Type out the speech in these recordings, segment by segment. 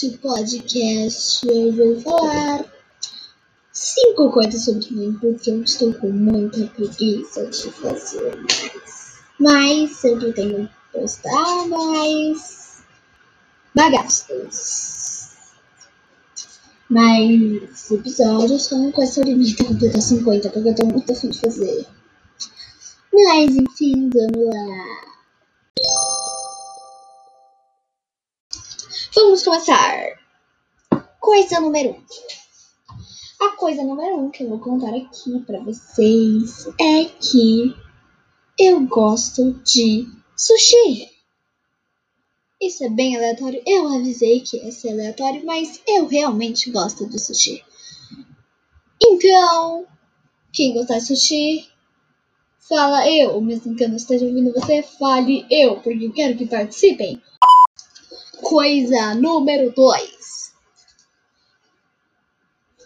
Neste podcast eu vou falar cinco coisas sobre mim porque eu estou com muita preguiça de fazer mais. Mas sempre tenho que postar mais bagaços. Mas episódios são com essa limite completar 50 porque eu tô muito afim de fazer. Mas enfim, vamos lá. Vamos começar. Coisa número 1. Um. A coisa número 1 um que eu vou contar aqui para vocês é que eu gosto de sushi. Isso é bem aleatório. Eu avisei que ia ser aleatório, mas eu realmente gosto de sushi. Então, quem gostar de sushi, fala eu. Mesmo que eu não esteja ouvindo você, fale eu, porque eu quero que participem. Coisa número 2.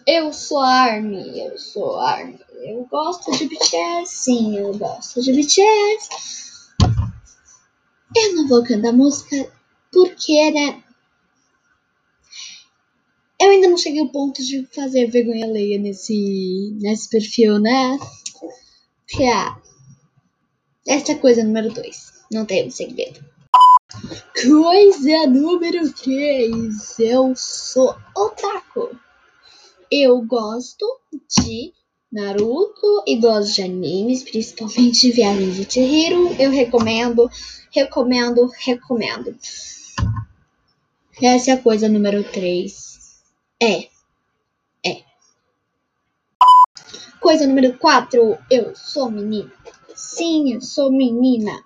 Eu sou Army, eu sou Army. Eu gosto de BTS, sim, eu gosto de BTS. Eu não vou cantar música porque, né? Eu ainda não cheguei ao ponto de fazer vergonha alheia nesse, nesse perfil, né? Que é. Essa é a coisa número 2. Não tenho segredo. Coisa número 3. Eu sou otaku. Eu gosto de Naruto e gosto de animes, principalmente de Viagem de Chihiro. Eu recomendo, recomendo, recomendo. Essa é a coisa número 3. É. É. Coisa número 4. Eu sou menina. Sim, eu sou menina.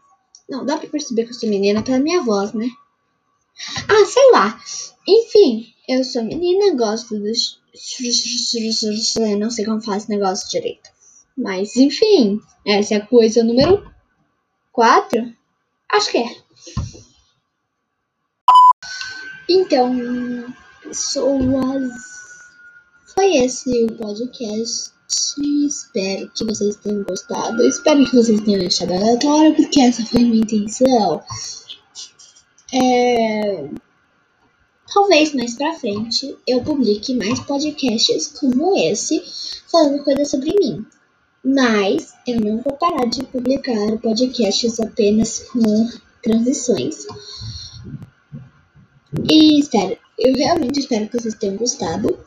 Não, dá pra perceber que eu sou menina pela minha voz, né? Ah, sei lá. Enfim, eu sou menina, gosto dos. Não sei como faz esse negócio direito. Mas, enfim, essa é a coisa número 4. Acho que é. Então, pessoas. Foi esse o podcast. Espero que vocês tenham gostado. Espero que vocês tenham achado aleatório, porque essa foi minha intenção. É... Talvez mais pra frente eu publique mais podcasts como esse, falando coisas sobre mim. Mas eu não vou parar de publicar podcasts apenas com transições. E espero, eu realmente espero que vocês tenham gostado.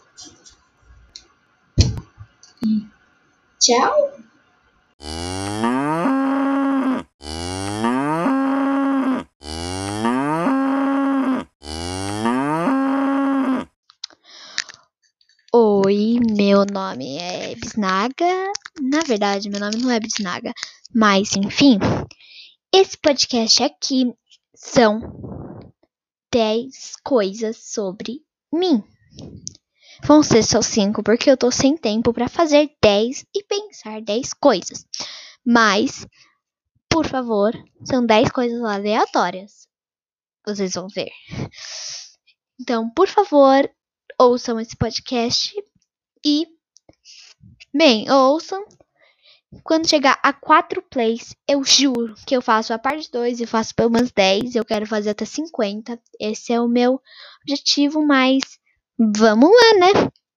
E tchau! Oi, meu nome é Bisnaga. Na verdade, meu nome não é Bisnaga, mas enfim, esse podcast aqui são 10 coisas sobre mim. Vão ser só 5 porque eu tô sem tempo para fazer 10 e pensar 10 coisas. Mas, por favor, são 10 coisas aleatórias. Vocês vão ver. Então, por favor, ouçam esse podcast e, bem, ouçam. Quando chegar a 4 plays, eu juro que eu faço a parte 2 e faço pelo menos 10. Eu quero fazer até 50. Esse é o meu objetivo, mas vamos lá, né?